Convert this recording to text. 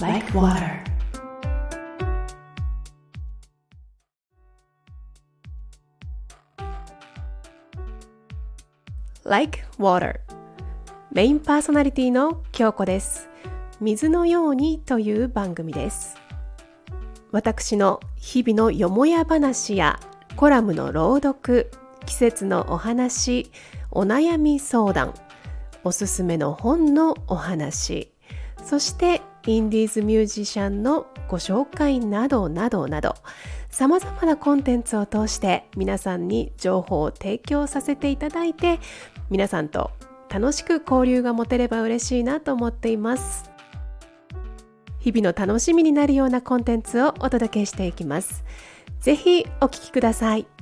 like water. Like water. メインパーソナリティの京子です。水のようにという番組です。私の日々のよもや話やコラムの朗読季節のお話お悩み相談おすすめの本のお話。そしてインディーズミュージシャンのご紹介などなどなどさまざまなコンテンツを通して皆さんに情報を提供させていただいて皆さんと楽しく交流が持てれば嬉しいなと思っています。日々の楽しみになるようなコンテンツをお届けしていきます。ぜひお聴きください。